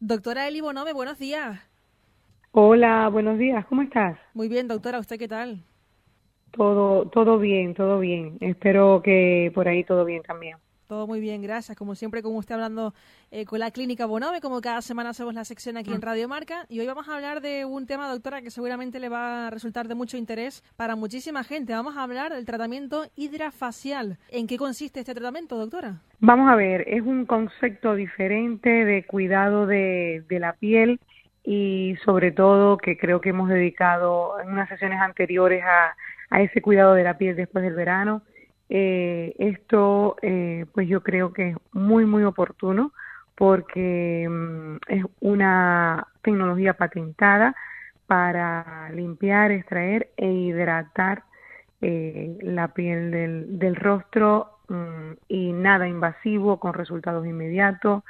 Doctora Eli Bonome, buenos días. Hola, buenos días, ¿cómo estás? Muy bien, doctora, ¿usted qué tal? Todo, todo bien, todo bien. Espero que por ahí todo bien también. Todo muy bien, gracias. Como siempre, como usted hablando eh, con la Clínica Bonome, como cada semana hacemos la sección aquí en mm. Radio Marca. Y hoy vamos a hablar de un tema, doctora, que seguramente le va a resultar de mucho interés para muchísima gente. Vamos a hablar del tratamiento hidrafacial. ¿En qué consiste este tratamiento, doctora? Vamos a ver, es un concepto diferente de cuidado de, de la piel y sobre todo que creo que hemos dedicado en unas sesiones anteriores a, a ese cuidado de la piel después del verano eh, esto, eh, pues yo creo que es muy, muy oportuno porque mm, es una tecnología patentada para limpiar, extraer e hidratar eh, la piel del, del rostro mm, y nada invasivo con resultados inmediatos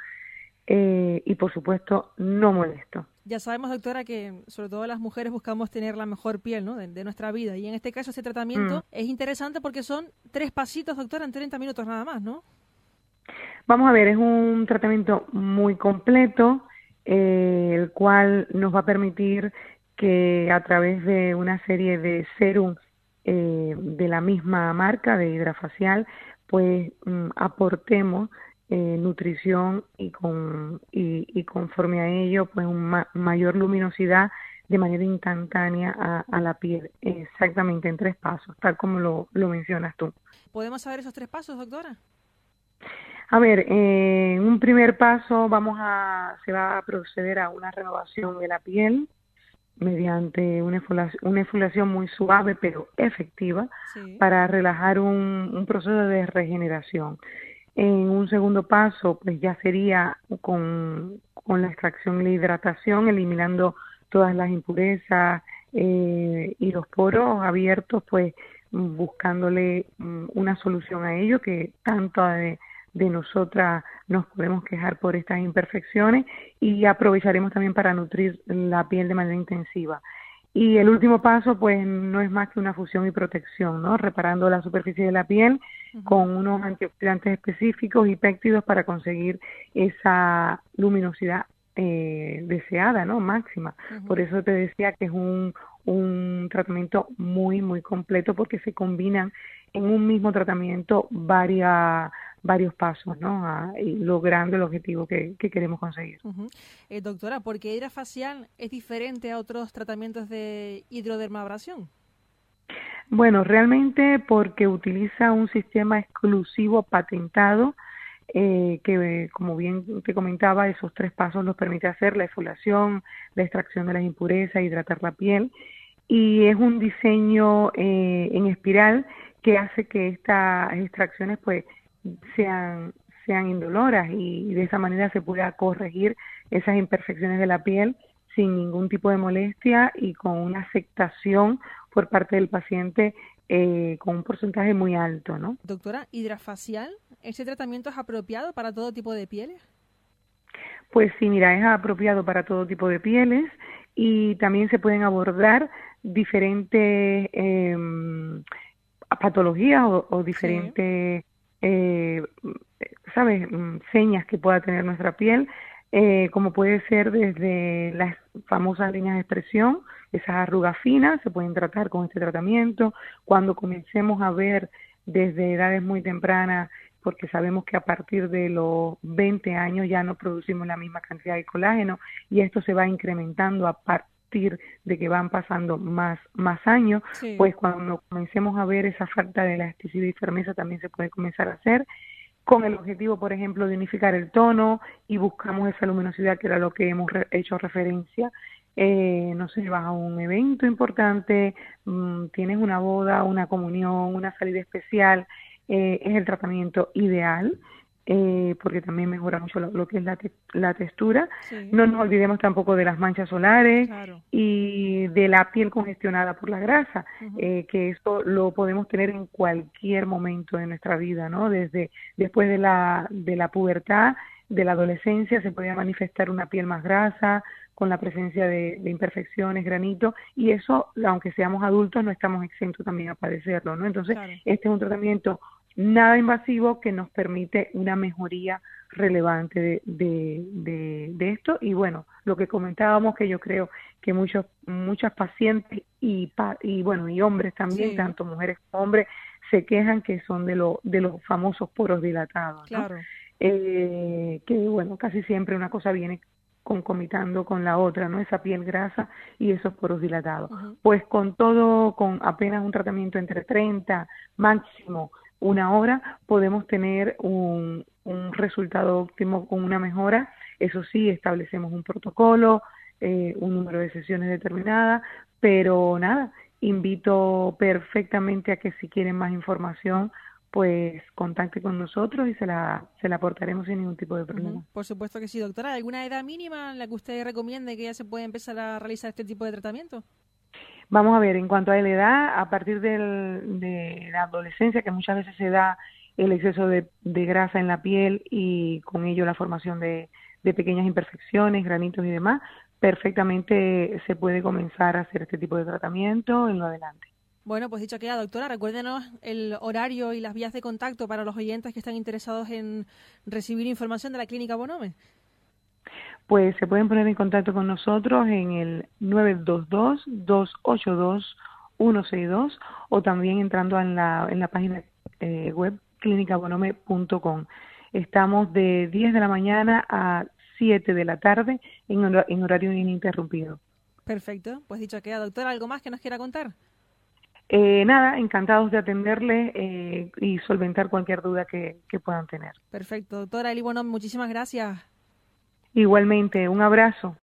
y por supuesto no molesto. Ya sabemos, doctora, que sobre todo las mujeres buscamos tener la mejor piel ¿no? de, nuestra vida. Y en este caso, este tratamiento mm. es interesante porque son tres pasitos, doctora, en 30 minutos nada más, ¿no? Vamos a ver, es un tratamiento muy completo, eh, el cual nos va a permitir que a través de una serie de serum eh, de la misma marca de hidrafacial, pues mm, aportemos eh, nutrición y, con, y, conforme a ello, pues una mayor luminosidad de manera instantánea a, la piel, exactamente en tres pasos, tal como lo, lo mencionas tú. ¿Podemos saber esos tres pasos, doctora? A ver, en un primer paso vamos a, se va a proceder a una renovación de la piel mediante una exfoliación, muy suave pero efectiva para relajar un, un proceso de regeneración. En un segundo paso, pues ya sería con, con la extracción y la hidratación, eliminando todas las impurezas eh, y los poros abiertos, pues buscándole mm, una solución a ello, que tanto de, de nosotras nos podemos quejar por estas imperfecciones y aprovecharemos también para nutrir la piel de manera intensiva. Y el último paso, pues, no es más que una fusión y protección, ¿no? Reparando la superficie de la piel con unos antioxidantes específicos y péptidos para conseguir esa luminosidad eh, deseada, ¿no? Máxima. Por eso te decía que es un, un tratamiento muy, muy completo porque se combinan en un mismo tratamiento varias varios pasos, ¿no? y logrando el objetivo que, queremos conseguir. eh, doctora, ¿por qué hidrafacial es diferente a otros tratamientos de hidrodermabrasión? Bueno, realmente porque utiliza un sistema exclusivo patentado eh, que, como bien te comentaba, esos tres pasos nos permite hacer la exfoliación, la extracción de las impurezas, hidratar la piel y es un diseño eh, en espiral que hace que estas extracciones pues sean, sean indoloras y, de esa manera se pueda corregir esas imperfecciones de la piel sin ningún tipo de molestia y con una aceptación por parte del paciente eh, con un porcentaje muy alto, ¿no? Doctora, hidrafacial, ¿ese tratamiento es apropiado para todo tipo de pieles? Pues sí, mira, es apropiado para todo tipo de pieles y también se pueden abordar diferentes em, patologías o, diferentes eh, ¿sabes?, mm, señas que pueda tener nuestra piel, eh, como puede ser desde las famosas líneas de expresión, esas arrugas finas, se pueden tratar con este tratamiento. Cuando comencemos a ver desde edades muy tempranas, porque sabemos que a partir de los 20 años ya no producimos la misma cantidad de colágeno y esto se va incrementando a partir de que van pasando más, más años, pues cuando comencemos a ver esa falta de elasticidad y firmeza también se puede comenzar a hacer con el objetivo, por ejemplo, de unificar el tono y buscamos esa luminosidad que era lo que hemos hecho referencia. Eh, no sé, vas a un evento importante, mm, tienes una boda, una comunión, una salida especial, eh, es el tratamiento ideal eh, porque también mejora mucho lo, que es la, la textura. No nos olvidemos tampoco de las manchas solares y de la piel congestionada por la grasa, eh, que eso lo podemos tener en cualquier momento de nuestra vida, ¿no? Desde después de la, de la pubertad, de la adolescencia, se puede manifestar una piel más grasa, con la presencia de, imperfecciones, granito, y eso, aunque seamos adultos, no estamos exentos también a padecerlo, ¿no? Entonces, este es un tratamiento nada invasivo que nos permite una mejoría relevante de, de, esto y bueno lo que comentábamos que yo creo que muchos muchas pacientes y y bueno y hombres también tanto mujeres como hombres se quejan que son de lo, de los famosos poros dilatados claro. eh, que bueno casi siempre una cosa viene concomitando con la otra, ¿no? Esa piel grasa y esos poros dilatados. Pues con todo, con apenas un tratamiento entre 30, máximo una hora, podemos tener un, un resultado óptimo con una mejora. Eso sí, establecemos un protocolo, eh, un número de sesiones determinada, pero nada, invito perfectamente a que si quieren más información, pues contacte con nosotros y se la, se la aportaremos sin ningún tipo de problema. Por supuesto que sí, doctora. ¿Alguna edad mínima en la que usted recomiende que ya se pueda empezar a realizar este tipo de tratamiento? Vamos a ver, en cuanto a la edad, a partir del, de la adolescencia, que muchas veces se da el exceso de, grasa en la piel y con ello la formación de, pequeñas imperfecciones, granitos y demás, perfectamente se puede comenzar a hacer este tipo de tratamiento en lo adelante. Bueno, pues dicho queda, doctora, recuérdenos el horario y las vías de contacto para los oyentes que están interesados en recibir información de la Clínica Bonome pues se pueden poner en contacto con nosotros en el 922-282-162 o también entrando en la, en la página eh, web clinicabonome.com. Estamos de 10 de la mañana a 7 de la tarde en, en horario ininterrumpido. Perfecto, pues dicho queda, doctora, ¿algo más que nos quiera contar? Eh, nada, encantados de atenderle eh, y solventar cualquier duda que, puedan tener. Perfecto, doctora Eli Bonome, muchísimas gracias. Igualmente, un abrazo.